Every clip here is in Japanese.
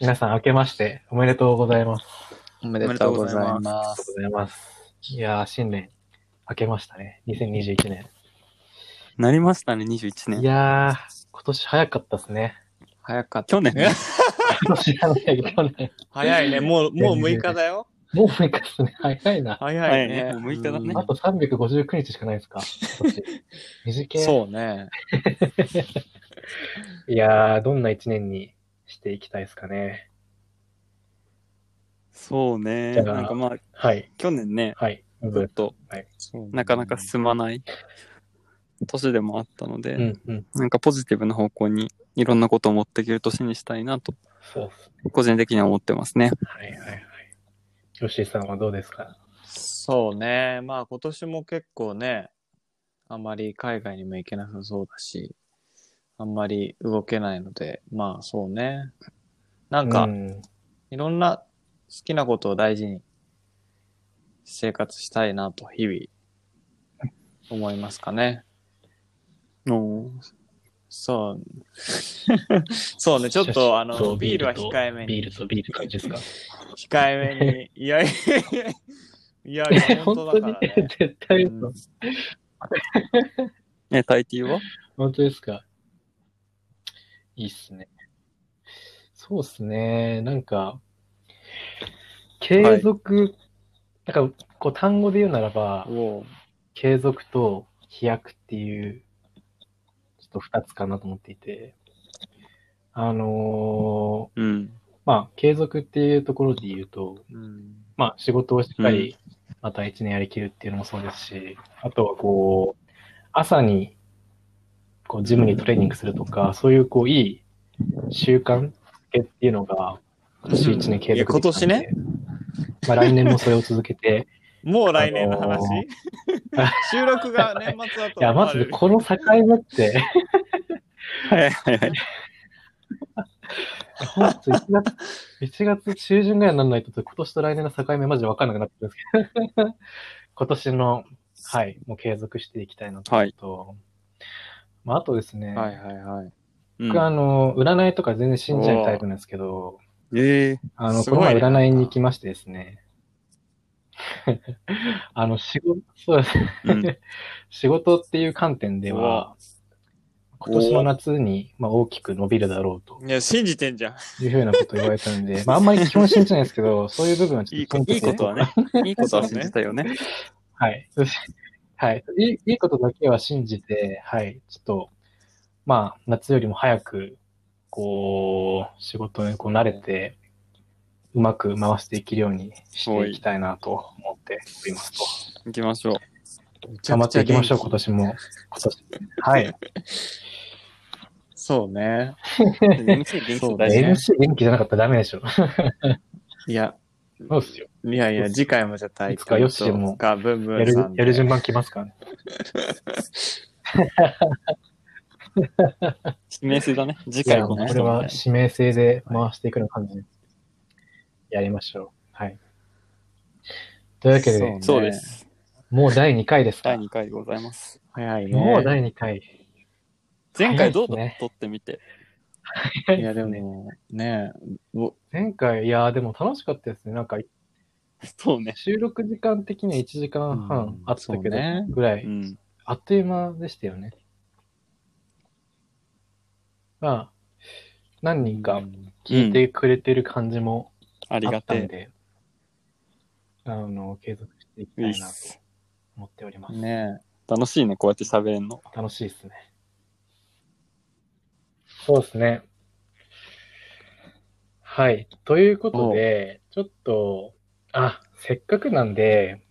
皆さん、明けましておめでとうございます。おめでとうございまありがとうす。ございます。いやー、新年、明けましたね。2021年。なりましたね、21い年。やー、今年早かったですね。早かった。去年？ね。今年じゃない、去年。早いね。もう、もう6日だよ。もう6日ですね。早いな。早はいいね。ね。もう6日だねうんあ。と359日しかないですか？今年。短い。そうね。いやー、どんな一年にしていきたいですかね。そうね。なんかまあ、はい。去年ね、はい。ずっとそうなかなか進まない年でもあったので、うんうん。なんかポジティブな方向にいろんなことを持っていける年にしたいなと。個人的には思ってますね。はいはいはい。吉井さんはどうですか？そうね。まあ今年も結構ね、あまり海外にも行けなさそうだし、あんまり動けないので、まあそうね。なんか、うんいろんな好きなことを大事に生活したいなと日々思いますかね。おそう。そうね、ちょっとあの、ビールは控えめに。ビールとビールって感じですか？控えめに。いやいやいやいや本当だからね。絶対うん嘘。ね、タイティーは？本当ですか？いいっすね。そうっすね。なんか、継続、なんか、こう単語で言うならば、継続と飛躍っていう、ちょっと二つかなと思っていて、あのーうん。まあ、継続っていうところで言うと、うん。まあ、仕事をしっかり、また一年やりきるっていうのもそうですし、あとはこう、朝に、こう、ジムにトレーニングするとか、そういう、こう、いい習慣っていうのが、今年一年継続今年ね。まあ、来年もそれを続けて、もう来年の話、あの 収録が年末だといや、まずこの境目って、はいはいはい。本当1月、1月中旬ぐらいにならないと、今年と来年の境目マジで分かんなくなってるんですけど、今年の、はい、もう継続していきたいのと、はい。まあ、あとですね、はいはいはい。うん。僕、あの、占いとか全然信じないタイプなんですけど、ええあの、この前占いに行きましてですね、あの、仕事、そうですうん 仕事っていう観点では、今年の夏に、まあ、大きく伸びるだろうといや、信じてんじゃん。いうふうなことを言われたんで、まあ、あんまり基本信じないですけど、そういう部分はちょいいこっと信じていいことはね、いいことは信じたよね。はい。はい。いい、いいことだけは信じて、はい。ちょっと、まあ、夏よりも早く、こう、仕事にこう慣れて、うまく回していけるようにしていきたいなと思っておりますと。行きましょう。頑張っていきましょう、今年も。今年。はい。そうね。MC 元気大事ね。MC 元気じゃなかったらダメでしょ。いや、そうっすよ。いやいや、次回もじゃあタイいつかヨッシーもやるンさん、でやる順番来ますからね。指名制だね。次回このこれは。指名制で回していくような感じでやりましょう。はい。というわけで、そうねそうです。もう第2回ですか？第2回でございます。早いね。もう第2回。前回どうだね撮ってみて。いや、でも、ねお前回、いやーでも楽しかったですね。なんか、そうね。収録時間的には1時間半あったけど、ぐらい、うん。あっという間でしたよね。まあ、何人か聞いてくれてる感じもありあがてったんで、あの、継続していきえ。たいなと。思っております。ね楽しいね、こうやって喋れんの。楽しいですね。そうですね。はい。ということで、ちょっと、あ、せっかくなんで、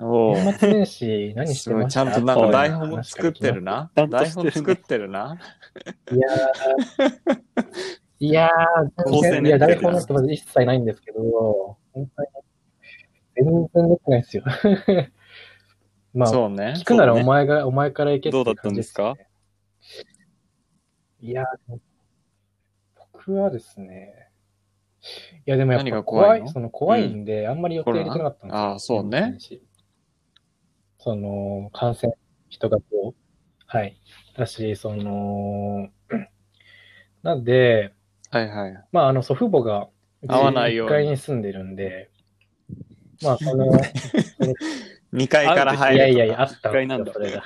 お年末年始何してました？ちゃんとなんか台本も作ってるな。台本作ってるな。いやー、いやー、構成練ってるいや、台本なんてまず一切ないんですけど、本当に、全然寝てないですよ。まあ、そうね。聞。くならお前が、お前から行けっていうどうだったんですか？いや、僕はですね、いやでもやっぱ怖い、怖いの？その怖いんで、あんまり予定入れてなかったんですよ。ああ、そうね。その、感染、人がこう、はい。だし、その、なんで、はいはい。まあ、あの、祖父母が、合わないように1階に住んでるんで、まあ、その、2階から入る。いやいやいや、あったん一階なんだそれが。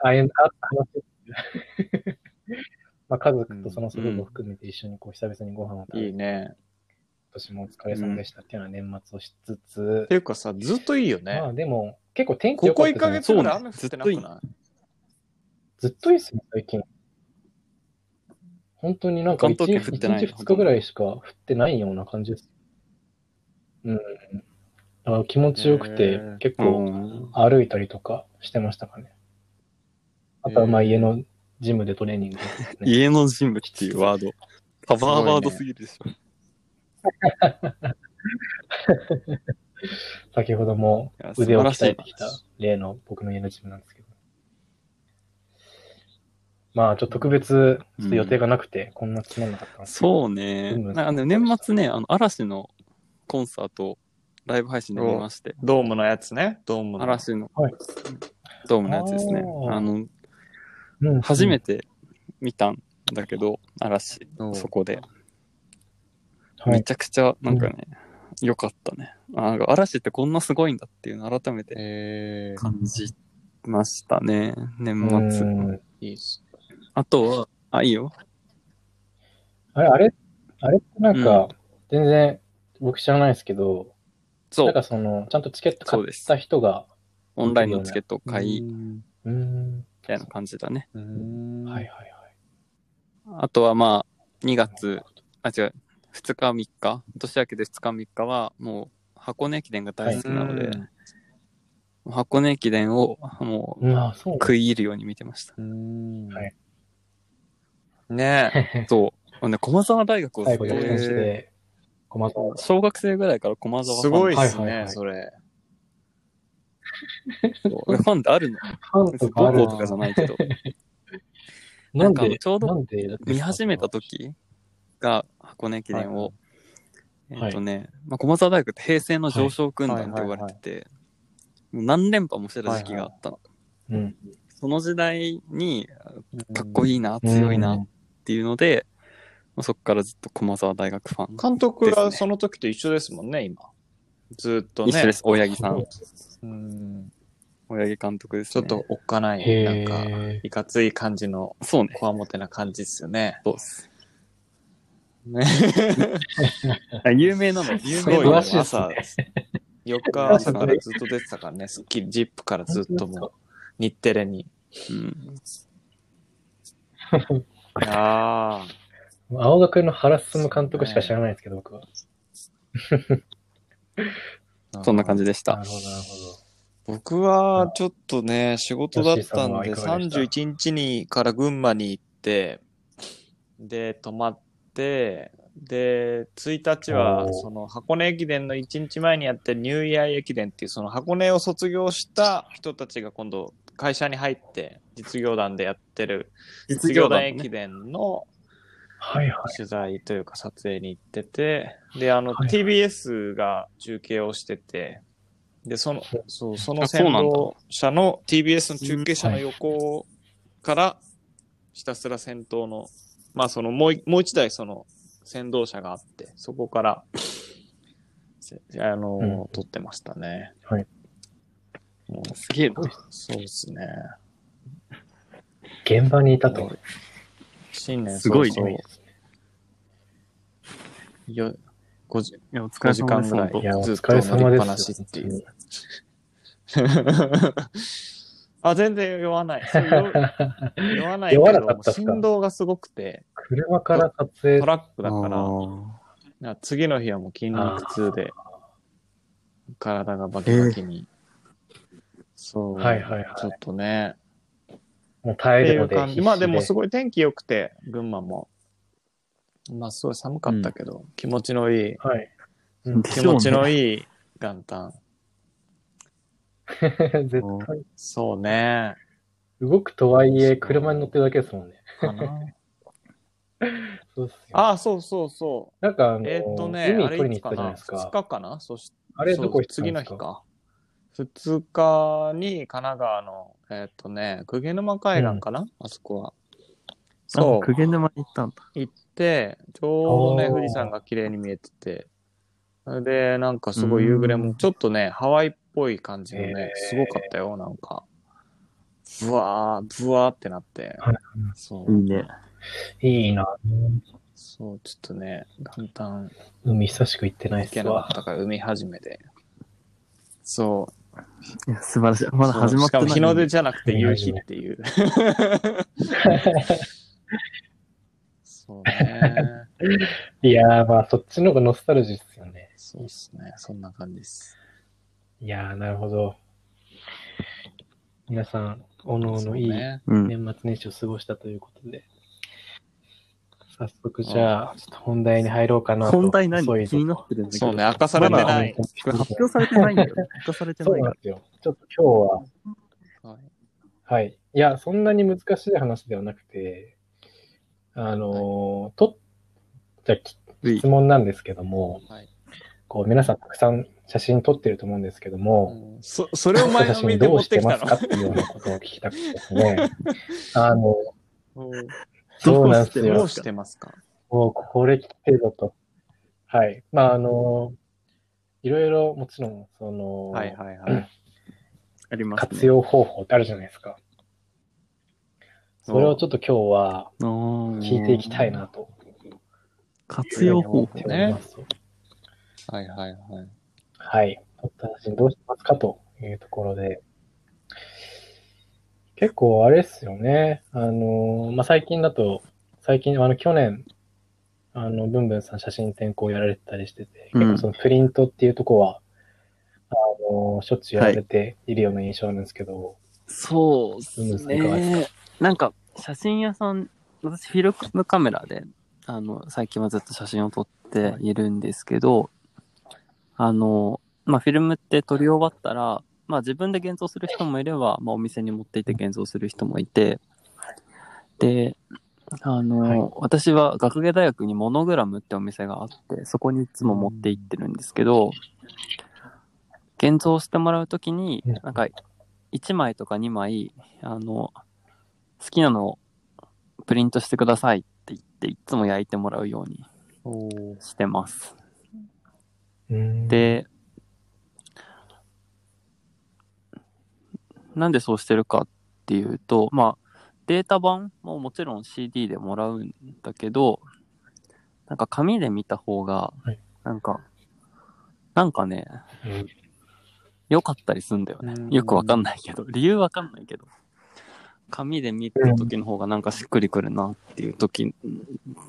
ああいう、あった話。まあ、家族とその祖父母を含めて一緒にこう、久々にご飯を食べて、いいね。今年もお疲れ様でしたっていうのは年末をしつつって、いうかさ、ずっといいよね。まあでも、結構天気ここ1良かったじゃないヶ月ぐらい雨降ってなくないずっといいっすね、最近。本当になんか関1東圏降ってない日2日ぐらいしか降ってないような感じです。うん。だから気持ちよくへてー、結う構ん。歩いたりとかしてましたかね。あとはまあ家のジムでトレーニングね。家の人物っていうワード。パワーワードすぎるでしょ。先ほども腕を鍛えてきた例の僕の家のジムなんですけど。まあちょっと特別、ちょっと予定がなくて、こんなつまんなかったんですけどそうね。うんなんかね、年末ね、あの、嵐のコンサートをライブ配信で見まして、ドームのやつね。ドームの。嵐のはいドームのやつですね。あの、うん初めて見たんだけど、嵐、うんそこで。はい。めちゃくちゃ、なんかね、良かったね。あなんか嵐ってこんなすごいんだっていうのを改めてえー、感じましたね、年う末。んいいっす。あとは、あ、いいよ。あれ、あれ、あれってなんか、全然僕知らないですけど、そうなんか、その、ちゃんとチケット買っそうですた人が、オンラインのチケットを買い、みうんうーん、たいな感じだね。うんはいはいはい。あとはまあ、2月、あ、違う、2日3日、年明けで2日3日は、もう、箱根駅伝が大好きなので、うん箱根駅伝をもう食い入るように見てました。ねえ。そう。ね、駒沢大学をすごい最後逆転して、駒沢。小学生ぐらいから駒沢すごいっすね、はいはいはいそれ。ファンってあるの？ファン別にとかとかじゃないけど。ななんんかちょうど見始めた時が箱根駅伝を、はいえっ、とね、まあ、駒沢大学って平成の上昇軍団って言われてて、もう何連覇もしてた時期があったの。うん。その時代にかっこいいな、強いなっていうので、まあそこからずっと駒沢大学ファン。監督ですねがその時と一緒ですもんね、今。ずっとね。一緒です、大八木さん。うん。大八木監督です、ね。ちょっとおっかない、へなんか、ーいかつい感じの、そうね。こわもてな感じですよね。そうです。有名なの？有すごいよ名なの？朝、4日朝からずっと出てたからね、スッキリ、ジップからずっともう、日テレに。うん。ああ。青学の原進監督しか知らないですけど、僕は。そんな感じでした。なるほど、なるほど。僕はちょっとね、仕事だったんで、かがでした？31日にから群馬に行って、で、泊まって、で、1日はその箱根駅伝の1日前にやってるニューイヤー駅伝っていう、その箱根を卒業した人たちが今度会社に入って、実業団でやってる実業団駅伝のはいはい。取材というか撮影に行ってて、で、あの、はい TBS が中継をしてて、で、その、そう、その先導車の TBS の中継車の横から、ひたすら先頭の、まあそのもうい、もう一台その先導車があって、そこから、せあの、うん撮ってましたね。はい。もうすげえな。そうですね。現場にいたと。新年すごいねそうそうよ5時いや、お疲5時れ様です。間ぐらいずっと疲れ様乗りっぱなです。しっていう。あ、全然酔わない。酔 酔わないけ酔わなかど、振動がすごくて、車から撮影トラックだ当から、あな次の日はもう筋肉痛で、体がバキバキに。そう。はいはいはいちょっとね。もう耐えるのでう感じ。まあでもすごい。天気良くて、群馬も。まあすごい寒かったけど、気持ちのいい、はい。ー気持ちのい。いい元旦。絶対。そうね。動くとはいえ、車に乗ってるだけですもんね。かな。そうっすよ。ああ、そうそうそなんかあの、う。えーっとね、海あれ取りに行ったいつかなじゃないですか。?2 日かな？そしあれどこ行ったん次ですか？の日か。2日に神奈川の、えーっとね、鵠沼海岸かな、あそこは。そう。久毛沼に行ったんだ。行って、ちょうどね、富士山が綺麗に見えてて、それで、なんかすごい夕暮れも、ちょっとね、ハワイっぽい感じのねすごかったよ、なんか。ブワー、ブワーってなってはい。そう。いいね。いいな。そう、ちょっとね、元旦海久しく行ってないっす行けなかわっ。たから、海始めで。そいや、素晴らしい。う。まだ始まってない。しかも日の出じゃなくて夕日っていう。そうね。いやー、まあ、そっちの方がノスタルジーっすよね。そうっすね。そんな感じです。いやー、なるほど。皆さん、おのおのいい。年末年始を過ごしたということで、早速じゃあ、ちょっと本題に入ろうかなと。本題何？そういう気になってるんだけど。そうね、明かされてまない。発表されてないんだよ。発表されてそないかうなんですよ。ちょっと今日は、はいはい。いや、そんなに難しい話ではなくて、あのーと、じゃ。質問なんですけども、はいこう、皆さんたくさん写真撮ってると思うんですけども、うんそ、それを前写真のめりで持っどうしてますかっていうようなことを聞きたくてですね。あの、うんそうなんですよどう。してますか？もうこれ来てるぞと。はい。まあ、あの、いろいろもちろん、その、はいはいはい。ありますね。活用方法ってあるじゃないですか。それをちょっと今日は用聞いていきたいな。と活用方法思って。おります。はいはいはい。はい。撮った写真どうしてますか？というところで。結構あれですよね。あの、まあ、最近だと、最近、あの、去年、あの、ブンブンさん写真展考やられてたりしてて、うん結構そのプリントっていうところは、あの、しょっちゅうやられているような印象なんですけど、そうっすうんいかがですね。なんか、写真屋さん、私、フィルムカメラで、あの、最近はずっと写真を撮っているんですけど、あの、まあ、フィルムって撮り終わったら、まあ、自分で現像する人もいれば、まあ、お店に持って行って現像する人もいて、で、あの、はい。私は学芸大学にモノグラムってお店があって、そこにいつも持って行ってるんですけど、現像してもらうときにうん、なんか、1枚とか2枚、あの、好きなのをプリントしてくださいって言って、いつも焼いてもらうようにしてます。うん、で、なんでそうしてるかっていうと、まあ、データ版ももちろん CD でもらうんだけど、なんか紙で見た方がはい、なんか、なんかね、うん。良かったりすんだよね。う。ん。よくわかんないけど、理由わかんないけど、紙で見た時の方がなんかしっくりくるなっていう時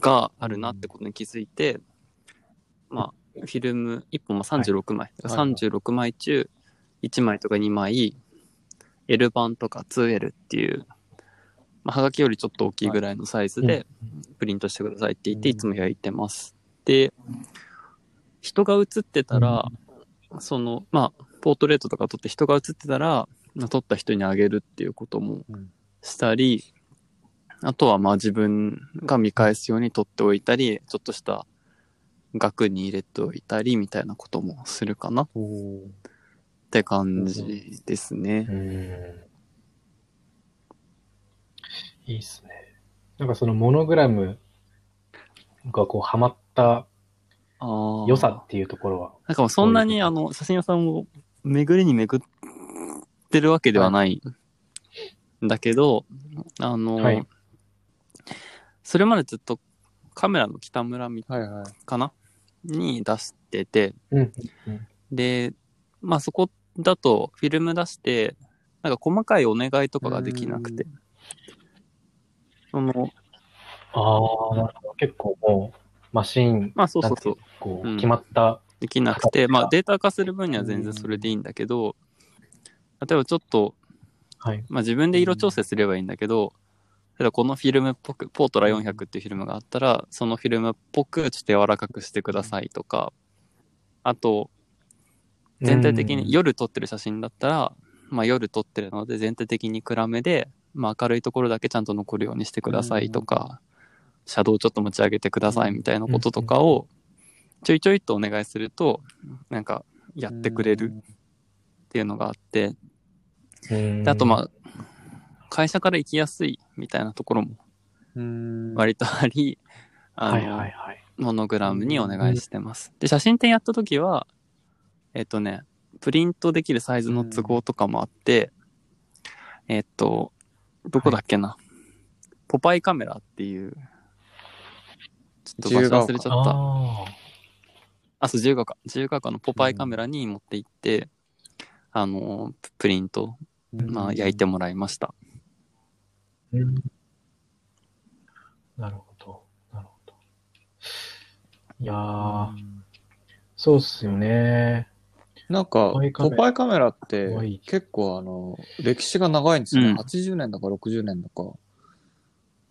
があるなってことに気づいて、まあ、フィルム1本も36枚、はい。はい。36枚中1枚とか2枚、L 版とか 2L っていう、まあ、はがきよりちょっと大きいぐらいのサイズでプリントしてくださいって言ってうん。いつも焼いてます。で、人が写ってたら、その、まあ、ポートレートとか撮って人が写ってたら、まあ撮った人にあげるっていうこともうん。したり、あとはまあ自分が見返すように撮っておいたり、ちょっとした額に入れておいたりみたいなこともするかなって感じですね。うんいいっすね。なんかそのモノグラムがこうハマった。良さっていうところは。なんかそんなにあの、写真屋さんを巡りに巡ってるわけではないんだけど、あの、はいそれまでずっとカメラの北村みはいはい。かなに出してて、うん。で、まあそこだとフィルム出して、なんか細かいお願いとかができなくて、その、ああ、なるほど。結構もう、マシーン、まあそうそうそう、こう、うん決まった、できなくて、まあデータ化する分には全然それでいいんだけど、例えばちょっと、はい。まあ自分で色調整すればいいんだけど、例えばこのフィルムっぽく、ポートラ400っていうフィルムがあったら、そのフィルムっぽくちょっと柔らかくしてくださいとか、あと、全体的に夜撮ってる写真だったら、まあ夜撮ってるので全体的に暗めで、まあ明るいところだけちゃんと残るようにしてくださいとか、シャドウちょっと持ち上げてくださいみたいなこととかをちょいちょいとお願いすると、なんかやってくれるっていうのがあって、うんであとまあ、会社から行きやすいみたいなところもうん。割とあり、あの。モノグラムにお願いしてます。で、写真展やった時は、えっとね、プリントできるサイズの都合とかもあって、えっと、どこだっけな、ポパイカメラっていう、ちょっと場所忘れちゃった。ああ、そう、自由が丘。自由が丘のポパイカメラに持って行って、あの、ププリント、まあ、焼いてもらいました。あ。うんなるほど。なるほど。いやー、そうっすよね。なんかポパイ、カメラって結構あの、歴史が長いんですよね。うん80年だか60年だか。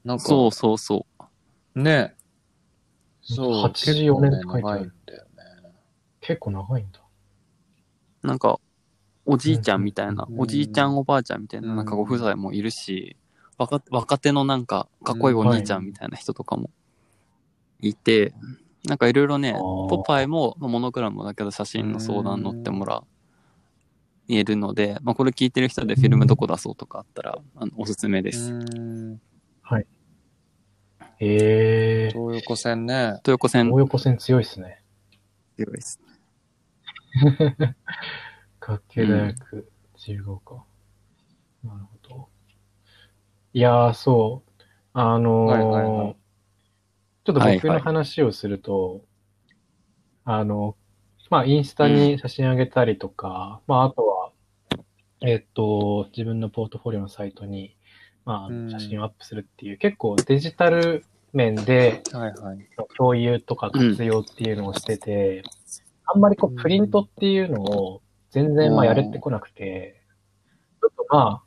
なんか、そうそうそう。ね。そう、84年って結構ね書いてある長いんだよね。結構長いんだ。なんか、おじいちゃんみたいな、うんおじいちゃんおばあちゃんみたいな、うんなんかご夫妻もいるし、若若手のなんか、かっこいいお兄ちゃんみたいな人とかもいて、なんかいろいろね、ポパイも、まあモノグラムだけど写真の相談乗ってもらえるので、まあこれ聞いてる人でフィルムどこ出そうとかあったら、あのおすすめです。うん。えー、東横線ね。東横線東横線強いっすね。強いです。学系大学、自由が丘。なるほど。いやー、そう。あのーはいはいはいちょっと僕のはいはい。話をすると、あの、まあ、インスタに写真あげたりとか、まあ、あとは、えっと、自分のポートフォリオのサイトに、まあ写真をアップするっていう、結構デジタル面ではいはい。共有とか活用っていうのをしてて、あんまりこう、プリントっていうのを全然まあやれてこなくて、ちょっとま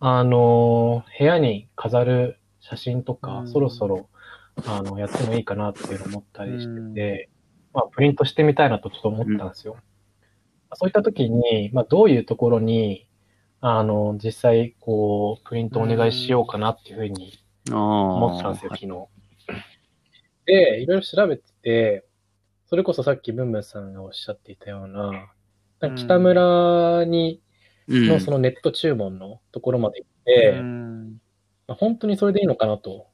あ、あのー部屋に飾る写真とか、うん。そろそろ、あの、やってもいいかなっていうのを思ったりしてうんて、まあ、プリントしてみたいなとちょっと思ったんですよ。そういった時に、まあ、どういうところに、あの、実際、こう、プリントお願いしようかなっていうふうに。思ったんですよ、昨日。で、いろいろ調べてて、それこそさっきブンブンさんがおっしゃっていたような、な北村に、うんのそのネット注文のところまで行って、うんまあ本当にそれでいいのかなと。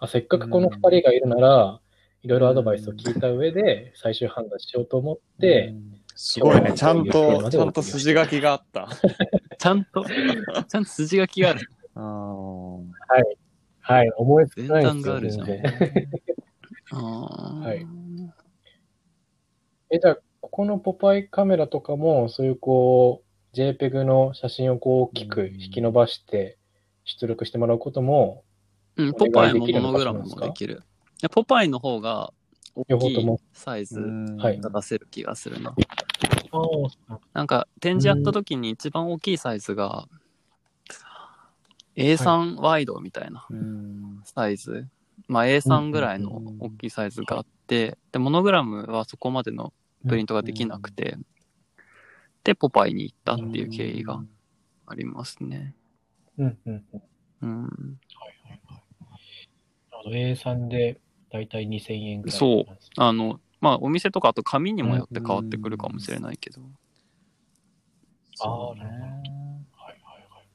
あせっかくこの二人がいるなら、いろいろアドバイスを聞いた上で最終判断しようと思って、うんすごいね。ちゃんと、ちゃんと筋書きがあった。ちゃんと、ちゃんと筋書きがある。あーはい。はい、思いつ前かないですよ、段があるじゃん。全はいえ、じゃあ、ここのポパイカメラとかも、そういうこう、JPEG の写真をこう大きく引き伸ばして出力してもらうことも、うん、おポパイもモノグラムもできる？いやポパイの方が大きいサイズはいが出せる気がするな。ああ、なんか展示やった時に一番大きいサイズが A3 ワイドみたいなうんサイズ。まあ A3 ぐらいの大きいサイズがあって、で、モノグラムはそこまでのプリントができなくて、で、ポパイに行ったっていう経緯がありますね。うんうんうん。うん。ほど A3 でだいたい2000円ぐらいそうなんですね。あの、まあお店とかあと紙にもよって変わってくるかもしれないけど。ああ、なるほど。ねはいはいはい。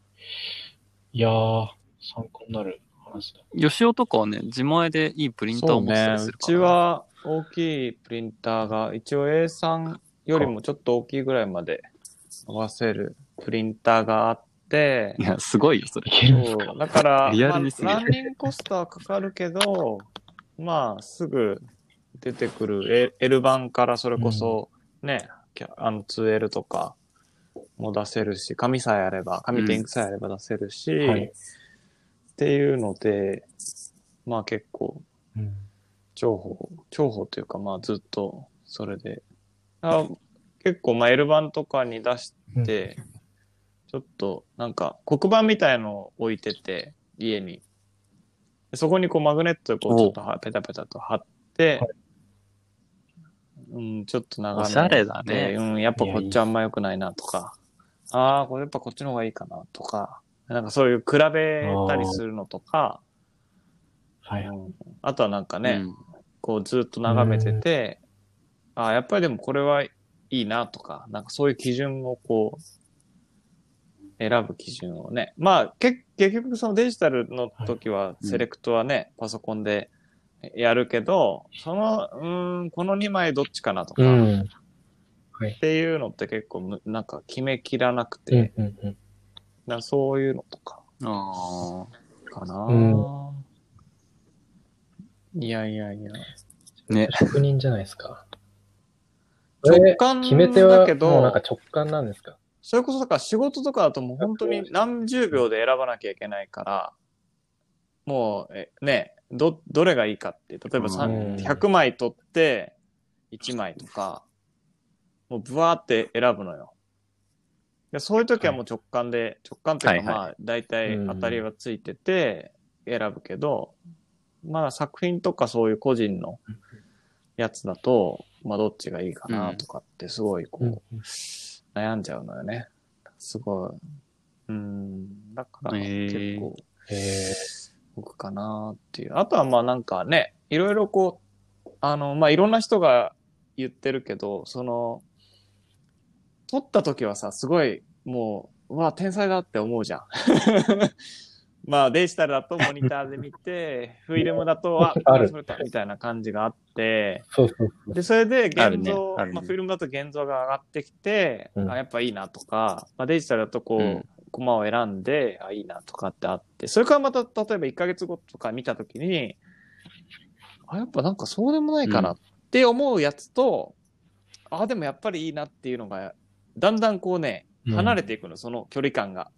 いやー、参考になる話だ。吉尾とかはね、自前でいいプリンターそうを持ってたね。うちりするから。は大きいプリンターが、一応 A3 よりもちょっと大きいぐらいまで合わせるプリンターがあってい、や、すごいよ、それ。そう。だから、リアまあ、ルにすぎる。ランニングコストはかかるけど、まあ、すぐ出てくる L- 版からそれこそね、キャあの 2L とかも出せるし、紙さえあれば、紙とインクさえあれば出せるし、はい。っていうので、まあ結構うん。重宝、重宝というか、まあずっとそれで、あ結構まあ L 版とかに出して、ちょっとなんか黒板みたいのを置いてて、家に。でそこにこうマグネットでこうちょっとはペタペタと貼って、はい。うん、うん、ちょっと長めおしゃれだね。でうん、やっぱこっちあんま良くないなとか、ああ、これやっぱこっちの方がいいかなとか、なんかそういう比べたりするのとか、はい。うん。あとはなんかね、うん。こうずっと眺めてて、ああ、やっぱりでもこれはいいなとか、なんかそういう基準をこう、選ぶ基準をね。まあ、け結局そのデジタルの時は、うんセレクトはね、パソコンでやるけど、その、うーん、この2枚どっちかなとか、っうん。ていうのって結構む、なんか決めきらなくうんて、うんうん。なんかそういうのとか、あかな、うんいやいやいや。あ。ね。職人じゃないですか。直感決め手はだけどもうなんか直感なんですか？それこそだから仕事とかだともう本当に何十秒で選ばなきゃいけないから、もう、えね、ど、どれがいいかって、例えばさんうん。100枚取って1枚とか、もうブワーって選ぶのよ。でそういう時はもう直感で、直感っていうかはいまあ大体当たりはついてて選ぶけど、まあ作品とかそういう個人のやつだと、まあどっちがいいかなとかってすごいこう、うん悩んじゃうのよね。すごい。うん。だから結構。僕かなっていう。あとはまあなんかね、いろいろこう、あの、まあいろんな人が言ってるけど、その、撮った時はさ、すごいもう、うわ、天才だって思うじゃん。まあデジタルだとモニターで見て、フィルムだと、あ、あれたみたいな感じがあって、そうそうそう。で、それで現像、あるねまあ、フィルムだと現像が上がってきて、うん。あ、やっぱいいなとか、まあ、デジタルだとこう、うん。コマを選んで、あ、いいなとかってあって、それからまた、例えば1ヶ月後とか見たときに、あ、やっぱなんかそうでもないかなって思うやつと、あ、でもやっぱりいいなっていうのが、だんだんこうね、離れていくの、その距離感が。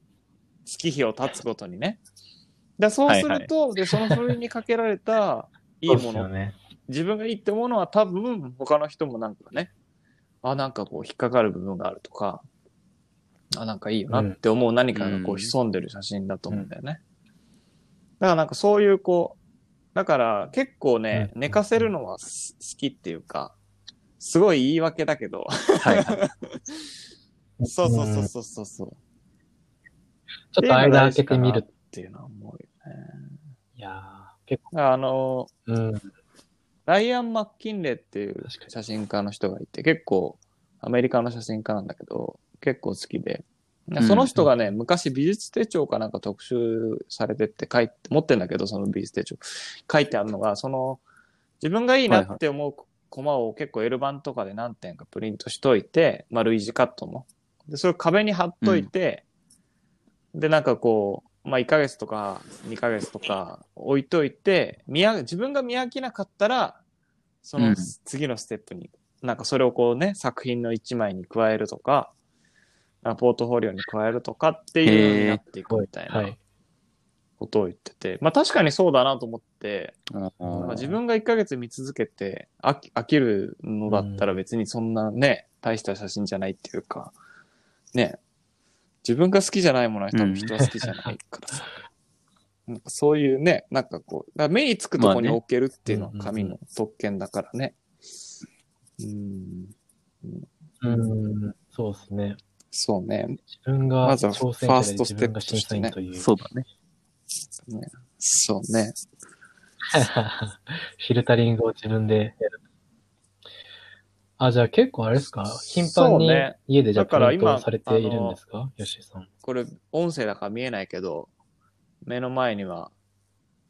月日を経つごとにね。だそうすると、で、そのそれにかけられた いいものね。自分がいいって思うのは多分他の人もなんかね、あ、なんかこう引っかかる部分があるとか、あ、なんかいいよなって思う何かがこううん潜んでる写真だと思うんだよね。だからなんかそういうこう、だから結構ね、うん寝かせるのはす好きっていうか、すごい言い訳だけど、はいはい。そうそうそうそうそうそう。ちょっと間開けてみるっ。ていうのは思うよね。いやー、結構、あの、うん。ライアン・マッキンレーっていう写真家の人がいて、結構アメリカの写真家なんだけど、結構好きで、んその人がね、昔美術手帳かなんか特集されてって書いて、持ってんだけど、その美術手帳。書いてあるのが、その、自分がいいなって思うコマを結構 L 版とかで何点かプリントしといて、まあ類似カットの。で、それを壁に貼っといて、で、なんかこう、まあ1ヶ月とか2ヶ月とか置いといて、見や、自分が見飽きなかったら、そのうん。次のステップに、なんかそれをこうね、作品の一枚に加えるとか、あポートフォリオに加えるとかっていうようになっていくみたいは。ない。ことを言ってて、まあ確かにそうだなと思って、あまあ、自分が1ヶ月見続けて飽き飽きるのだったら別にそんなね、大した写真じゃないっていうか、ね、自分が好きじゃないものは多分人は好きじゃないからさ。なんかそういうね、なんかこう、目につくとこに置けるっていうのはうんうんうん紙の特権だからね。うん、うん、そうですね。そうね。自分がまずはファーストステップという。そうだね。そうね。フィルタリングを自分でやる。あ、じゃあ結構あれですか？頻繁にそうね家でじゃあプだから今リントされているんですか？吉井さん。これ音声だから見えないけど、目の前には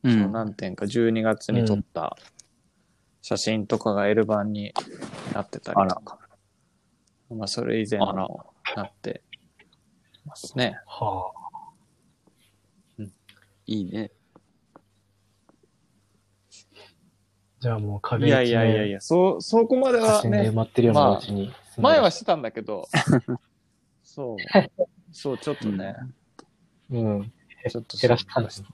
そのうん。何点か12月に撮った写真とかが L 版になってたりとか。まあそれ以前あらもなってますね。はあ。いいね。じゃあもうい壁やい一面やいやいや、そう、そこまでは写真で埋ね、まってるようなお家に住んでる。前はしてたんだけど、そう、そう、ちょっとね、うん。ちょっと減らしたんですね。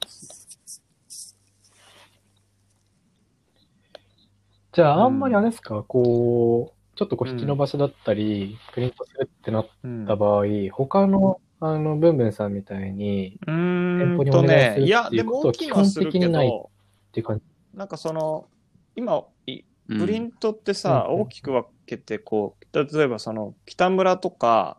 じゃああんまりあれですか、こう、ちょっとこう引き伸ばしだったり、プリントするってなっうん。た場合、他の、あの、ブンブンさんみたいに、うー店舗にんとお願いするね、いや、っていうことはでも大きいのはするけ基本的にないど、っていう感じ。なんかその、今プリントってさ、うん大きく分けて、こう、例えばその、北村とか、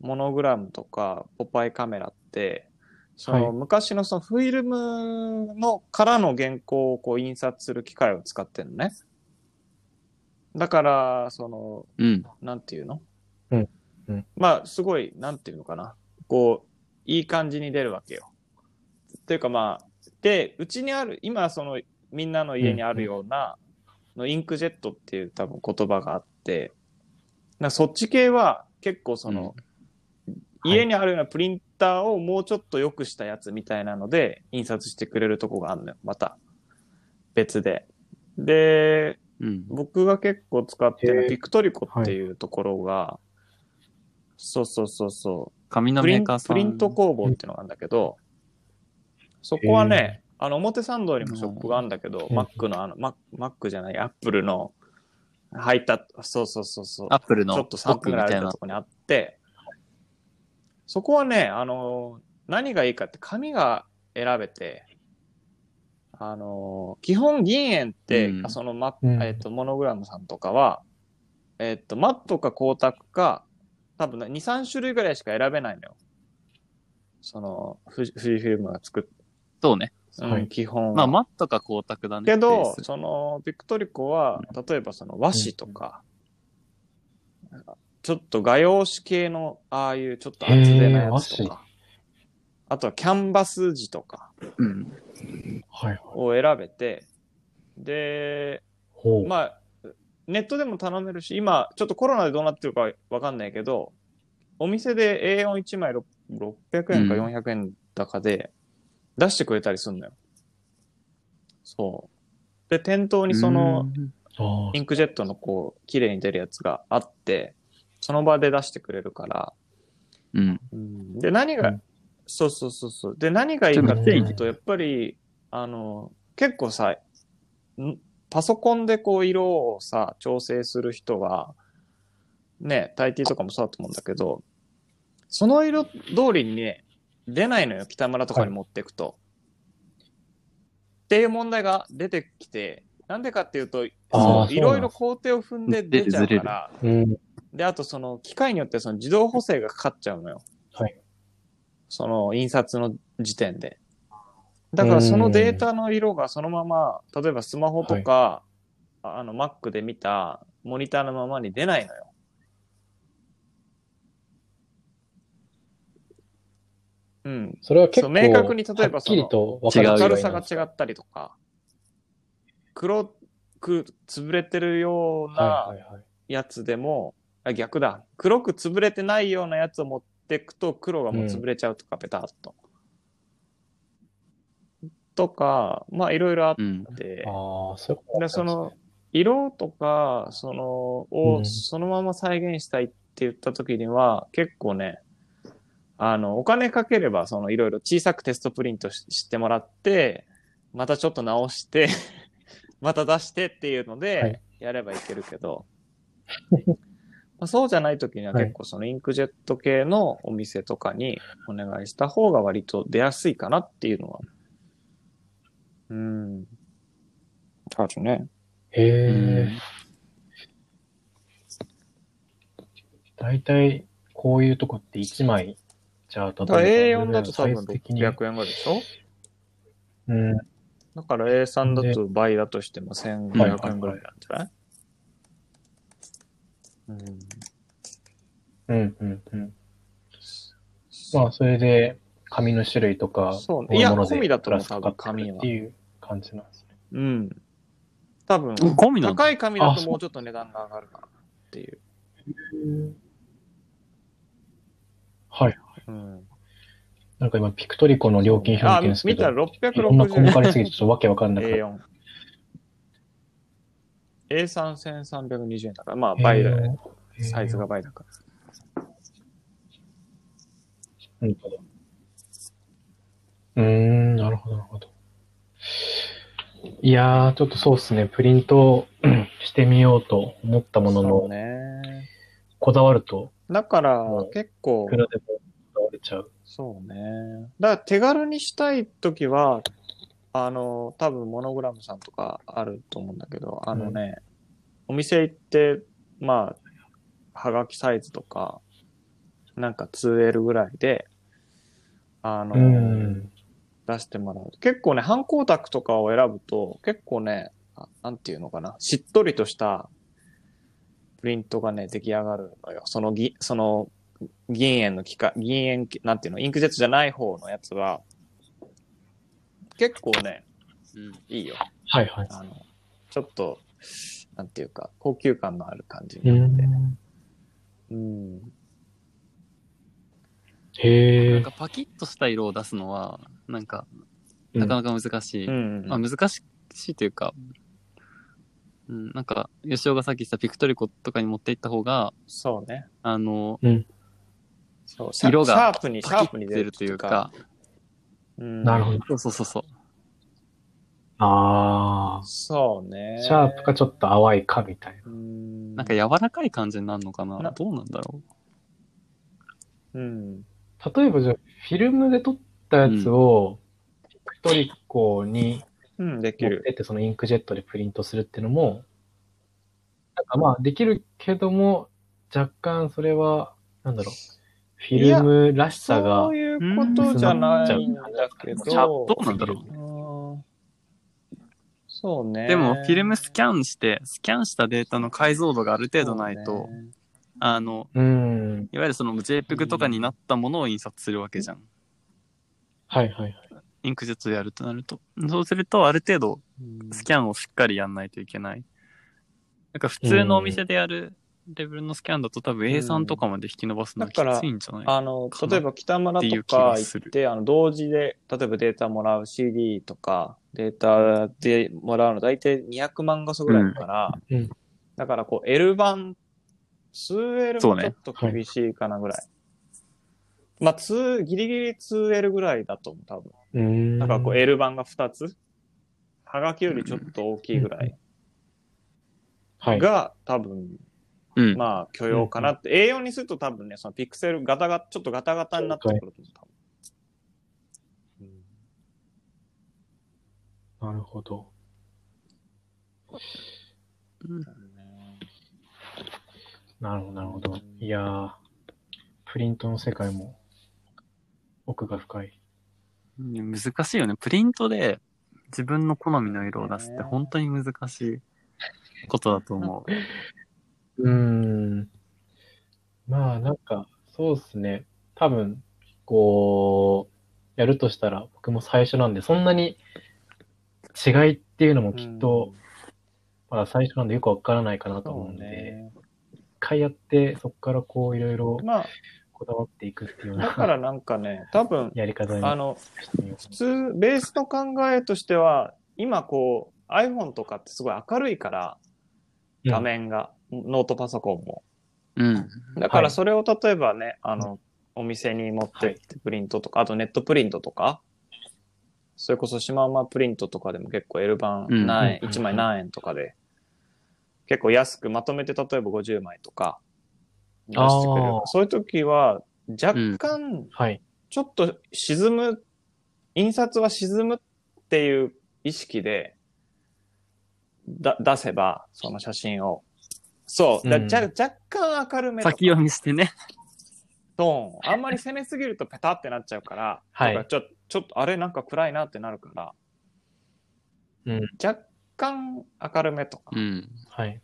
モノグラムとか、ポパイカメラって、その、はい昔のそのフィルムのからの原稿をこう印刷する機械を使ってるのね。だから、その、うん。なんていうの？うんうんまあ、すごい、なんていうのかな。こう、いい感じに出るわけよ。っていうかまあ、で、うちにある、今その、みんなの家にあるような、のインクジェットっていう多分言葉があって、なそっち系は結構その、家にあるようなプリンターをもうちょっと良くしたやつみたいなので、印刷してくれるとこがあるのよ。また。別で。で、うん。僕が結構使ってるピクトリコっていうところが、そうそうそうそう。紙のプリンメーカーさん。プリント工房っていうのがあるんだけど、そこはね、あの、表参道にもショップがあるんだけど、うん Mac のあの、Mac, Mac じゃない、Apple の入った、そうそうそうそう。アップルのちょっと3分ぐらいと。こにあって、そこはね、あの、何がいいかって紙が選べて、あの、基本銀塩って、うんそのマ、うんえっと、モノグラムさんとかは、えっと、マットか光沢か、多分ね2、3種類ぐらいしか選べないのよ。その、富士富士フィルムが作っそうね。うんはい基本は。まあ、マットか光沢だね。ベけどその、ビクトリコは、例えばその和紙とか、ちょっと画用紙系の、ああいうちょっと厚手なやつとか、あとはキャンバス地とかうん。を選べて、で。まあ、ネットでも頼めるし、今、ちょっとコロナでどうなってるかわかんないけど、お店で A41 枚ろ600円かうん400円高で出してくれたりするのよ。そう。で、店頭にその、あインクジェットのこう、綺麗に出るやつがあって、その場で出してくれるから、うん。で、何が、うんそうそうそうそう。で、何がいいかっていうと、うやっぱり、あの、結構さ、んパソコンでこう色をさ、調整する人は、ね、大抵とかもそうだと思うんだけど、その色通りにね、出ないのよ、北村とかに持っていくと。っていう問題が出てきて、なんでかっていうと、いろいろ工程を踏んで出ちゃうから、うん。で、あとその機械によってその自動補正がかかっちゃうのよ。はい。その印刷の時点で。だからそのデータの色がそのまま、例えばスマホとか、あの Mac で見たモニターのままに出ないのよ。うん。それは結構、そう明確に例えばはっきりと分かる違う明るさが違ったりとか、黒く潰れてるようなはいはいはい。やつでも、あ逆だ。黒く潰れてないようなやつを持ってくと黒がもう潰れちゃうとか、ペタッと。とか、まあいろいろあっうん。て、ああ、そうで、ねその、色とか、その、をうんそのまま再現したいって言った時には、結構ね、あの、お金かければ、そのいろいろ小さくテストプリントししてもらって、またちょっと直して、また出してっていうのはでい、やればいけるけど、まあそうじゃない時にははい結構そのインクジェット系のお店とかにお願いした方が割と出やすいかなっていうのは。うん。あるね。へうんえ。大体、こういうとこって1枚、じゃあ、例えばだから A4 だと多分ズ的に600円ぐらいでしょ？うん。だから A3 だと倍だとしても1500円ぐらいなんじゃない？うん。うん、うん、うん。まあ、それで、紙の種類とか、そうねいや込みだと思うプラスかかっていう感じなんですね。うん。多分、込み高い紙だともうちょっと値段が上がるかなっていう。はい。うん。なんか今、ピクトリコの料金表見あ、てるんですけ見た？ど、らいろんな細かりす660ぎてちょっとわけわかんなくて。A4。A3、1320円だから、まあ倍だよね。サイズが倍だから。なるほど。うーん、なるほど、なるほど。いやー、ちょっとそうですね、プリントう んしてみようと思ったものの、ね。こだわると、だから結構いく、らでもこだわれちゃう。そうね。だから手軽にしたいときは、あの、多分モノグラムさんとかあると思うんだけど、あのね、お店行って、まあ、はがきサイズとか、なんか 2L ぐらいで、あの、うん。出してもらう。結構ね、反光沢とかを選ぶと、結構ね、あなんていうのかな、しっとりとしたプリントがね、出来上がるのよ。そのぎ、その、銀塩の機械、銀塩機、なんていうの、インクジェットじゃない方のやつは、結構ね、うん。いいよ。はいはい。あの、ちょっと、なんていうか、高級感のある感じうになって。ん。うん。へえなんか。パキッとした色を出すのは、なんか、なかなか難しい。うん。まあ難しいというか、うん、なんか、吉尾がさっき言ったピクトリコとかに持っていった方が、そうね。あの、色がシャープに、シャープに出るという。か、うん、なるほど。そうそうそうそう。あそうねあ。。シャープかちょっと淡いかみたいな。うん。なんか柔らかい感じになるのかななどうなんだろうん。例えばじゃあ、フィルムで撮ったやつを、ピクトリコにうん、できる。持ってって、そのインクジェットでプリントするっていうのも、なんかまあ、できるけども、若干それは、なんだろう、フィルムらしさがそう、いうことじゃないんだけど。じゃあどうなんだろううんそうね。う。でも、フィルムスキャンして、スキャンしたデータの解像度がある程度ないと、そうねあの、うん。いわゆるその JPEG とかになったものを印刷するわけじゃん。はいはいはい。インクジェットでやるとなると。そうすると、ある程度、うんスキャンをしっかりやんないといけない。なんか普通のお店でやるレベルのスキャンだと多分 A3 とかまで引き伸ばすのはきだからついんじゃない？あの、かな？例えば北村とか行って、あの、同時で、例えばデータもらう CD とか、データでもらうの大体200万画素ぐらいだから、うん。うん。だからこう L 版、数 L もちょっと厳しいかなぐらい。まあ、2、ギリギリ 2L ぐらいだと思う、多分。うーん。なんかこう L 版が2つ。はがきよりちょっと大きいぐらいはい。が多分、うん。まあ許容かなって。A4 にすると多分ね、そのピクセルガタガタ、ちょっとガタガタになってくると思う、多分。なるほど。なるほど、なるほど。いやー、プリントの世界も奥が深い。難しいよね。プリントで自分の好みの色を出すって本当に難しいことだと思う。うーん。まあ、なんか、そうですね。多分、こう、やるとしたら、僕も最初なんで、そんなに違いっていうのもきっと、まだ最初なんでよくわからないかなと思そううんで、ね。一回やって、そこからこう、いろいろまあ、こだわっていくっていうようなだからなんかね、多分、やり方にあの、してみよう普通、ベースの考えとしては、今こう、iPhone とかってすごい明るいから、画面が、ノートパソコンも。うん。だからそれを例えばね、あの、お店に持ってってプリントとか、あとネットプリントとか、それこそシマウマプリントとかでも結構 L 版うん何円、うん1枚何円とかで、結構安くまとめて例えば50枚とか出してくれるあー。そういう時は、若干、はい。ちょっと沈む、印刷は沈むっていう意識で、だ、出せば、その写真を。そう。だうんじゃ若干明るめとか先読みしてね。トーン。あんまり攻めすぎるとペタってなっちゃうから、はいだからちょちょっとあれなんか暗いなってなるから、うん。若干明るめとか、うん。はい。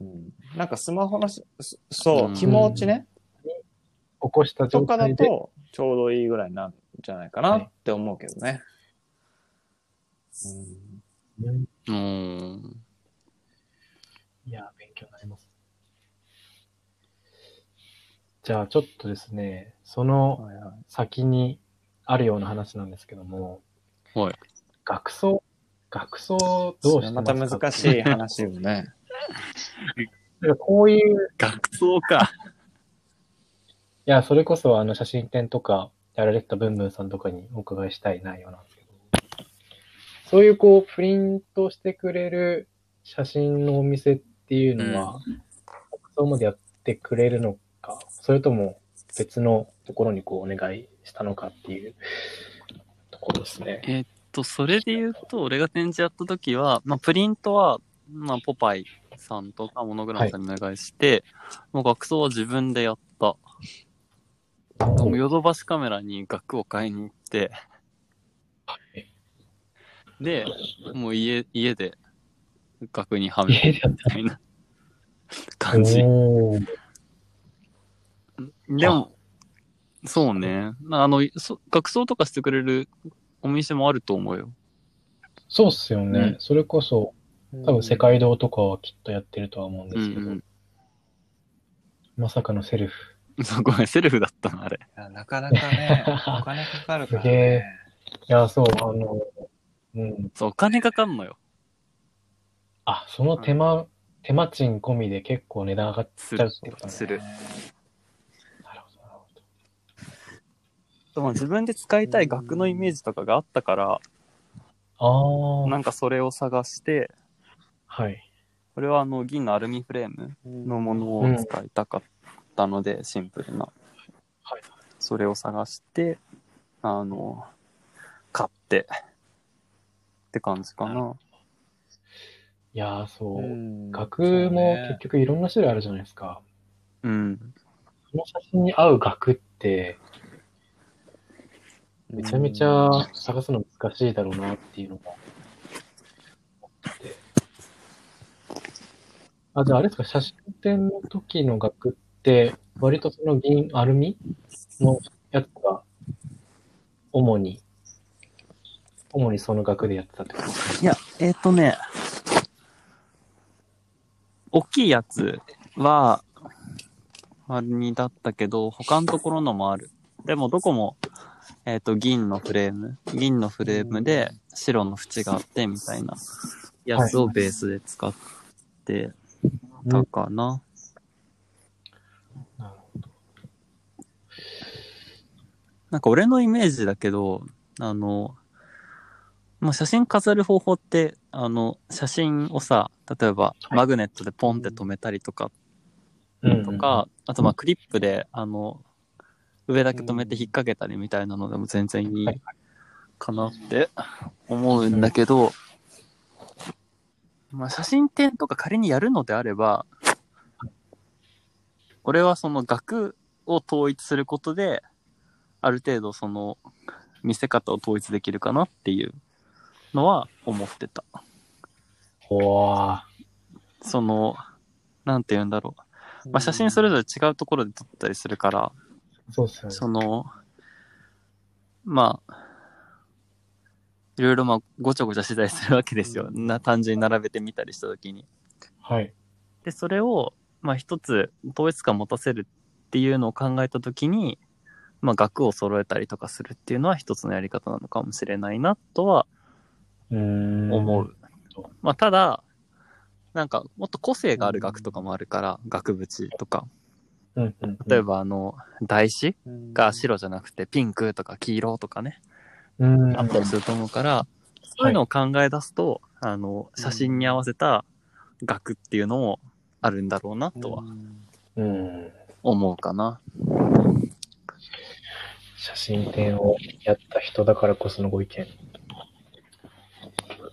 うんなんかスマホのし、そそう、うん気持ちね、起こした状とかだ態で、とちょうどいいぐらいになるんじゃないかなって思うけどね。うんうんうん。いや、勉強になります。じゃあ、ちょっとですね、そのはいはい先にあるような話なんですけども、はい。学装、学装どうしてまますか？た難しい話よね。なんかこういう、学装か。いや、それこそあの写真展とかやられてたブンブンさんとかにお伺いしたい内容なんですけど、そういうこう、プリントしてくれる写真のお店っていうのは、学装までやってくれるのか、それとも別のところにこうお願いしたのかっていうところですね。えっと、それで言うと、俺が展示やった時は、まあ、プリントは、まあ、ポパイさんとかモノグラムさんにお願いして、もう学装は自分でやった。もうヨドバシカメラに額を買いに行って、で、もう家、家で額にはめるみたいな感じ。でも、そうね。あの、そ学装とかしてくれるお店もあると思うよ。そうっすよね。うんそれこそ、多分世界堂とかはきっとやってるとは思うんですけど、うんうんまさかのセルフ。そう、ごめん、セルフだったの、あれ。なかなかね、お金かかるからすげえね。いや、そう、あの、うん。そう、お金かかんのよ。あ、その手間、手間賃込みで結構値段上がっちゃうってことね。する。なるほど、なるほでも自分で使いたい額のイメージとかがあったから、ど。ああ、なんかそれを探して、はい。これはあの銀のアルミフレームのものを使いたかったので、シンプルな。はいそれを探して、あの、買って、って感じかな。いやー、そう。うん額も結局いろんな種類あるじゃないですか。うん。その写真に合う額って、めちゃめちゃ探すの難しいだろうなっていうのが思って。あ、じゃああれですか、写真展の時の額って、割とその銀、アルミのやつが、主に、主にその額でやってたってことですか？いや、えっ、とね、大きいやつは、アルミだったけど、他のところのもある。でも、どこも、えっ、と、銀のフレーム、銀のフレームで白の縁があって、みたいなやつをベースで使ってたかな。なるほど。なんか俺のイメージだけど、あの、まあ、写真飾る方法って、あの、写真をさ、例えばマグネットでポンって止めたりとか、うんとか、あとまあクリップで、あの、上だけ止めて引っ掛けたりみたいなのでも全然いいかなって思うんだけど、まあ写真展とか仮にやるのであれば、俺はその額を統一することで、ある程度その見せ方を統一できるかなっていうのは思ってた。ほわその、なんて言うんだろう。まあ写真それぞれ違うところで撮ったりするから、ーそうっすよね。その、まあ、いろいろまあごちゃごちゃしたりするわけですよ。な単純に並べてみたりしたときに。はい。で、それを、まあ一つ統一感持たせるっていうのを考えたときに、まあ額を揃えたりとかするっていうのは一つのやり方なのかもしれないなとは。思う。まあただ、なんかもっと個性がある額とかもあるから、額縁とか。例えばあの、台紙うんが白じゃなくてピンクとか黄色とかね、うん、あったりすると思うから、そういうのを考え出すと、あの、写真に合わせた額っていうのもあるんだろうなとはうん。思うかな。写真展をやった人だからこそのご意見。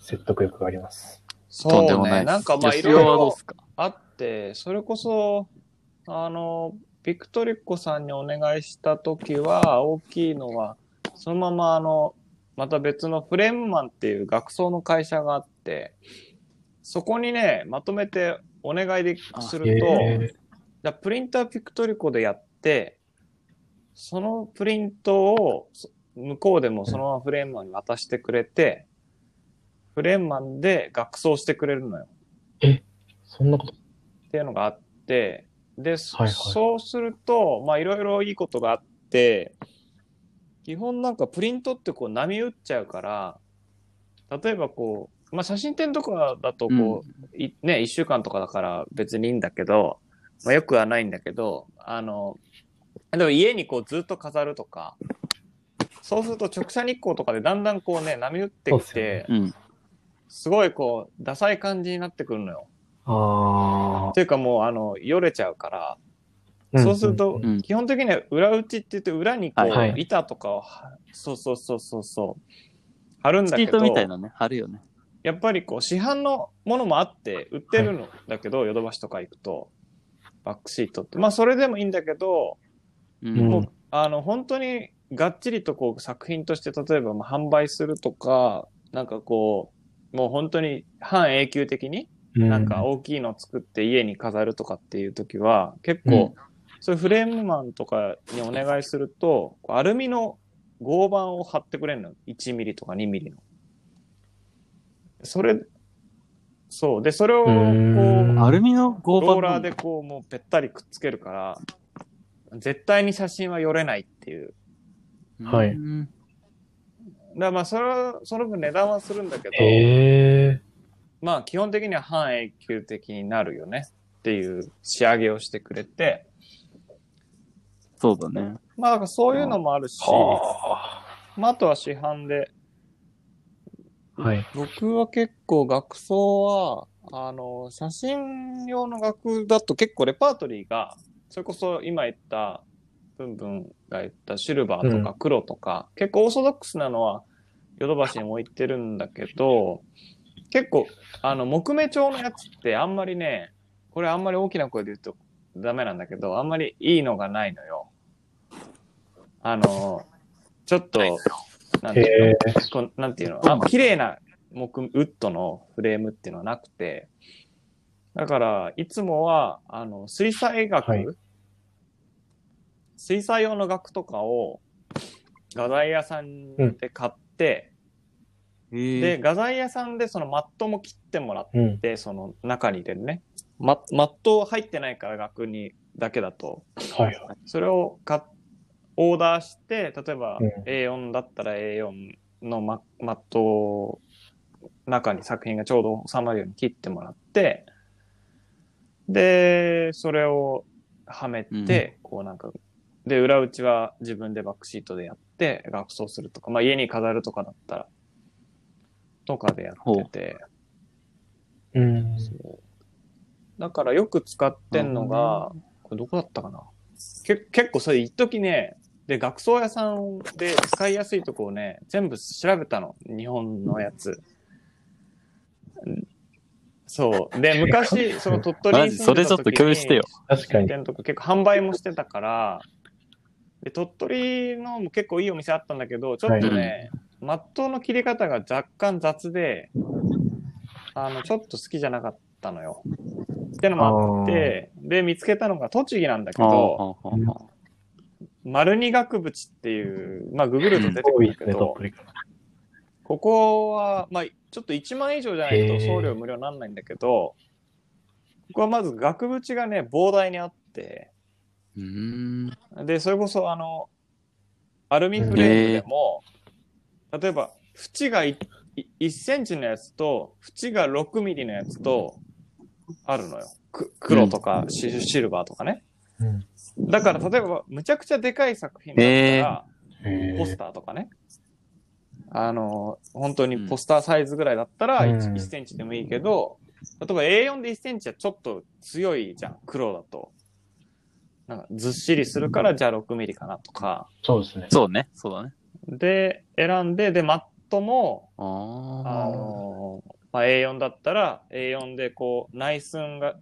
説得力があります。そうね。なんかまあいろいろはどうですか？あって、それこそ、あの、ビクトリッコさんにお願いしたときは、大きいのは、そのままあの、また別のフレームマンっていう学装の会社があって、そこにね、まとめてお願いですると、えだプリンターピクトリコでやって、そのプリントをそ向こうでもそのままフレームマンに渡してくれて、フレームマンで学装してくれるのよ。そんなこと？っていうのがあって、で、そはいはいそうすると、まあいろいろいいことがあって、基本なんかプリントってこう波打っちゃうから、例えばこう、まあ写真展とかだとこう、いね、一週間とかだから別にいいんだけど、まあよくはないんだけど、あの、でも家にこうずっと飾るとか、そうすると直射日光とかでだんだんこうね、波打ってきてね、うん。すごいこう、ダサい感じになってくるのよ。あというかもう、あの、よれちゃうから、あ。そうすると、うん基本的には裏打ちって言って裏にこう、はいはい板とかをは、そうそうそうそうそう、貼るんだけど、シートみたいなね、貼るよね。やっぱりこう市販のものもあって売ってるのだけど、ヨドバシとか行くと、バックシートって。まあそれでもいいんだけど、ううんもうあの本当にがっちりとこう作品として例えばまあ販売するとか、なんかこう、もう本当に半永久的になんか大きいの作って家に飾るとかっていう時は、結構、そういうフレームマンとかにお願いすると、アルミの合板を貼ってくれるの。1ミリとか2ミリの。それ、そう。で、それをこう、うんアルミの合板ローラーでこう、もうぺったりくっつけるから、絶対に写真は寄れないっていう。はいうんらまあ、それは、その分値段はするんだけど。まあ、基本的には半永久的になるよねっていう仕上げをしてくれて、そうだね。まあ、だからそういうのもあるし、はまあ、あとは市販で、あ。はい。僕は結構学装は、あの、写真用の額だと結構レパートリーが、それこそ今言った、ブンブンが言ったシルバーとか黒とか、結構オーソドックスなのはヨドバシにも置いてるんだけど、結構、あの、木目調のやつってあんまりね、これあんまり大きな声で言うとダメなんだけど、あんまりいいのがないのよ。あの、ちょっと、なんていうの？なんていうの？あ綺麗な木、ウッドのフレームっていうのはなくて、だから、いつもは、あの、水彩額、はい。水彩用の額とかを画材屋さんで買って、で、で、画材屋さんでそのマットも切ってもらっうん。て、その中に入れるね。ママット入ってないから額にだけだと、はいはい。それをかオーダーして、例えばうん A4 だったら A4 のママットを中に作品がちょうど収まるように切ってもらって、で、それをはめて、こうなんか、で、裏打ちは自分でバックシートでやって、額装するとか、まあ家に飾るとかだったら、とかでやってて、うん。だからよく使ってんのが、これどこだったかな？け結構それ一時ね、で、学装屋さんで使いやすいとこをね、全部調べたの。日本のやつ。うんそう。で、昔、その鳥取マにジそれちょっと共有してよ。確かに。店とか結構販売もしてたから、で、鳥取のも結構いいお店あったんだけど、ちょっとね、マットの切り方が若干雑で、あの、ちょっと好きじゃなかったのよ。ってのもあって、で、見つけたのが栃木なんだけど、丸二額縁っていう、まあ、ググると出てくるんだけど。ここは、まあ、ちょっと1万以上じゃないと送料無料にならないんだけど、ここはまず額縁がね、膨大にあって。で、それこそあの、アルミフレームでも、例えば、縁がいい1センチのやつと、縁が6ミリのやつと、あるのよ。く黒とかシシルバーとかね。うん。だから、例えば、むちゃくちゃでかい作品だったら、へポスターとかね。あの、本当にポスターサイズぐらいだったらうん 1, 1センチでもいいけど、例えば A4 で1センチはちょっと強いじゃん、黒だと。なんかずっしりするから、じゃあ6ミリかなとか。そうですね。そうね。そうだね。で、選んで、で、マットも、ああの、まあ、A4 だったら、A4 でこう、内寸が、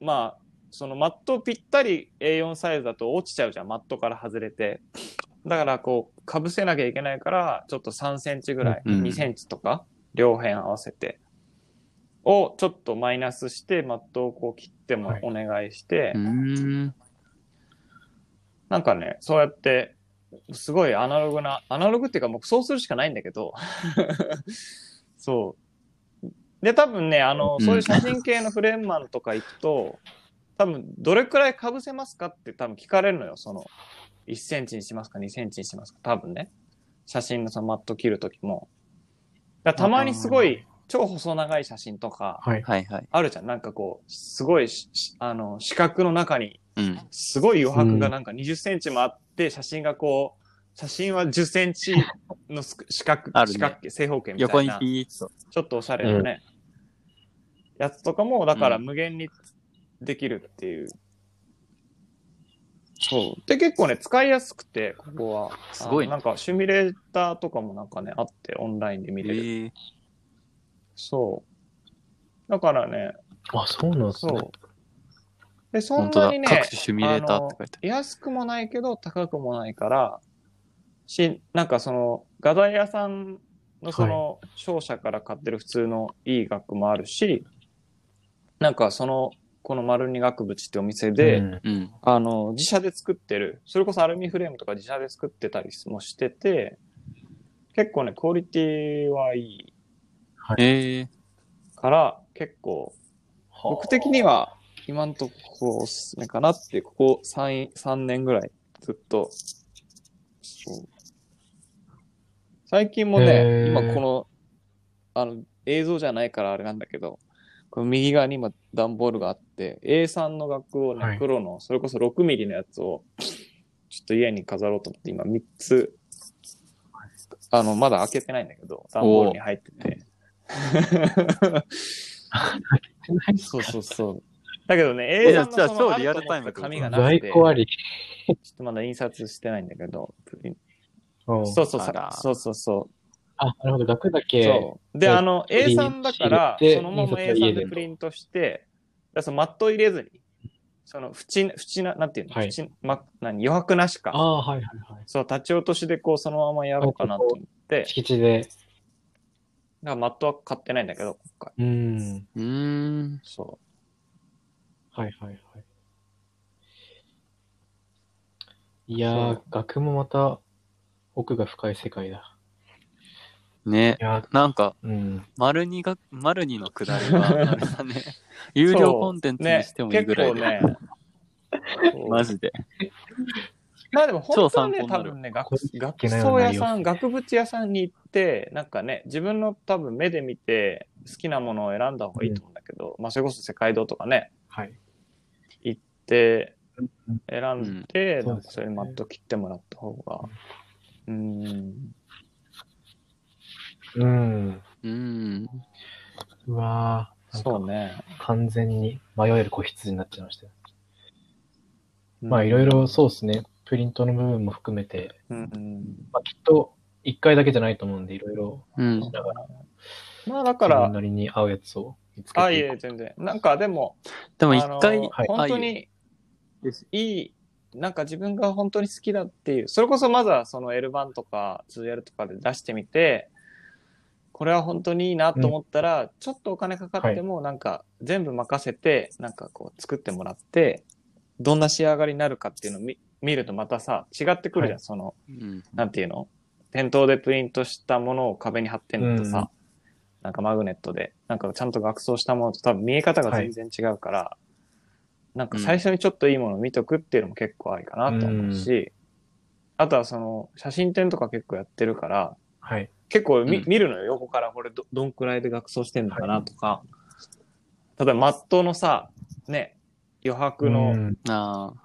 まあ、そのマットぴったり A4 サイズだと落ちちゃうじゃん、マットから外れて。だからこう、かぶせなきゃいけないから、ちょっと3センチぐらい、うん2センチとか、両辺合わせて、をちょっとマイナスして、マットをこう切ってもはいお願いして、あ。うーん。なんかね、そうやって、すごいアナログな、アナログっていうかもうそうするしかないんだけど、そう。で、多分ね、あの、うんそういう写真系のフレームマンとか行くと、多分、どれくらい被せますかって多分聞かれるのよ、その、1センチにしますか、2センチにしますか、多分ね。写真のそのマット切るときも。だたまにすごい、超細長い写真とか、はい。はいはい。あるじゃん。なんかこう、すごいあの、四角の中にうん。すごい余白がなんか20センチもあって、写真がこう、写真は10センチのす 四角、あるね四角形、正方形みた横にいな、ピーッと。ちょっとおしゃれなね、やつとかも、だからうん無限にできるっていう。そう。で、結構ね、使いやすくて、ここは。すごいねなんか、シミュレーターとかもなんかね、あって、オンラインで見れる。ええそう。だからね、あ、そうなんですね。そう。で、そんなに。ね、各種シミュレーターって書いて安くもないけど、高くもないから、し、なんかその、画材屋さんのその、商社から買ってる普通のいい額もあるし、なんかその、この丸二額縁ってお店で、うんうん。あの、自社で作ってる、それこそアルミフレームとか自社で作ってたりもしてて、結構ね、クオリティはいいええから、結構、僕的には今んとこおすすめかなって、ここ3、三年ぐらいずっと。最近もへね、ー今この、あの、映像じゃないからあれなんだけど、この右側に今段ボールがあって、A3 の額をね、はい黒の、それこそ6ミリのやつを、ちょっと家に飾ろうと思って今3つ、あの、まだ開けてないんだけど、段ボールに入ってて。そうそうそう。だけどね、え A3 のじゃあその超リアルタイム紙がなくて、在庫あり。ちょっとまだ印刷してないんだけど、プリンうんそうそうあらそうそうそあ、なるほど。額だう。け。そう。で、そうあの、プリン A3 だから、そのまま印刷は家 A3 ででプリントして、だからそのマット入れずに、その、縁、縁な、なんていうの、はい縁、ま、何、余白なしか。ああ、はいはいはい。そう、立ち落としでこう、そのままやろうかなと思って、だか敷地で。らマットは買ってないんだけど、今回。うん。うーん。そはいはいはい。いやーそう、額もまた奥が深い世界だ。ねい。やー、なんか、うん。丸二が、丸二のくだりは、あれだね。有料コンテンツにしてもいいぐらいで。ね、結構ね。マジで。まあでも本当はね、多分ね、学学装屋さん、内容額縁屋さんに行って、なんかね、自分の多分目で見て好きなものを選んだ方がいいと思うんだけど、まあそれこそ世界堂とかね、はい。選んで、うんなんかそれにマット切ってもらった方が、うーん、うん。うん。うわー、なんかそうね。完全に迷える子羊になっちゃいましたよ。まあいろいろそうですね。プリントの部分も含めて、うん、うん。まあきっと一回だけじゃないと思うんで、いろいろうん。しながら、まあだから自分、なりに合うやつを見つけあ、いえ。全然。なんかでも、でも一回、はい本当にいい、なんか自分が本当に好きだっていう、それこそまずはその L 版とか 2L とかで出してみて、これは本当にいいなと思ったら、ちょっとお金かかっても、なんか全部任せて、なんかこう作ってもらって、どんな仕上がりになるかっていうのを見見るとまたさ、違ってくるじゃん、はい。その、うん。なんていうの？店頭でプリントしたものを壁に貼ってんのとさ、うん。なんかマグネットで、なんかちゃんと額装したものと多分見え方が全然違うから、なんか最初にちょっといいものを見とくっていうのも結構ありかなと思うし、あとはその写真展とか結構やってるから、はい。結構見,、うん。見るのよ、横からこれどどんくらいで額装してんのかなとか、例えばマットのさ、ね、余白うの。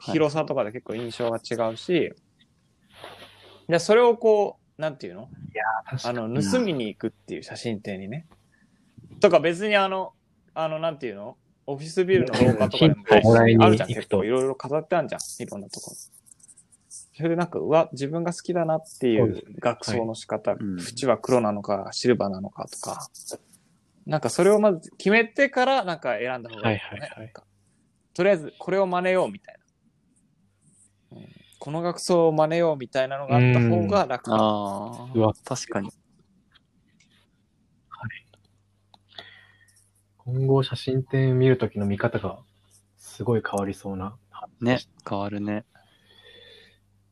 広さとかで結構印象が違うし、でそれをこう、なんていうの？あの、盗みに行くっていう写真展にね。とか別にあの、あの、なんていうの？オフィスビルの廊下とかでもあるじゃん、結構いろいろ飾ってあるじゃん、いろんなとこ。ろ。それでなんか、うわ、自分が好きだなっていうそうですね。額装の仕方、うん縁は黒なのか、シルバーなのかとか、なんかそれをまず決めてからなんか選んだ方がいいよね。はいはいはいとりあえずこれを真似ようみたいな。うん。この額装を真似ようみたいなのがあった方が楽かな。あうわあ、確かに。今後写真展見るときの見方がすごい変わりそうな。ね、変わるね。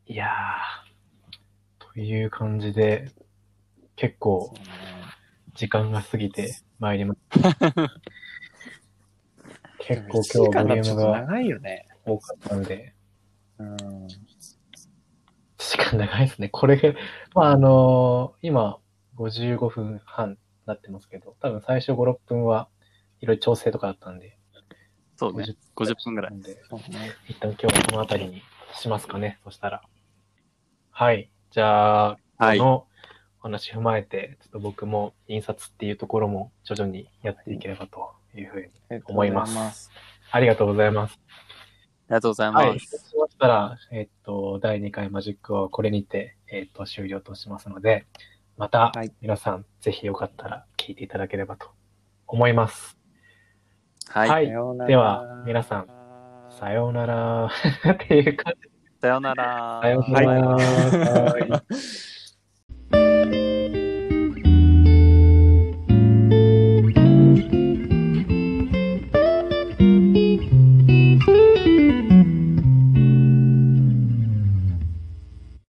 いやー、という感じで、結構時間が過ぎてまいりました。結構今日1時間だとボリュームが長いよね。多かったので、うん。時間長いですね。これ、まああの今55分半なってますけど、多分最初5、6分はいろいろ調整とかだったんで、そうね。50分ぐらい。そうね。一旦今日はこの辺りにしますかね。そしたら。はい。じゃあ、はいこのお話踏まえて、ちょっと僕も印刷っていうところも徐々にやっていければというふうに。思いますます。ありがとうございます。ありがとうございはい。ます。そうしまししたら、えっと、第2回マジックはこれにて、えっと、終了としますので、またはい、皆さん、ぜひよかったら聞いていただければと思います。はい。はいでは皆さんさようなら っていう感じ。さようなら。さようなら。はいはい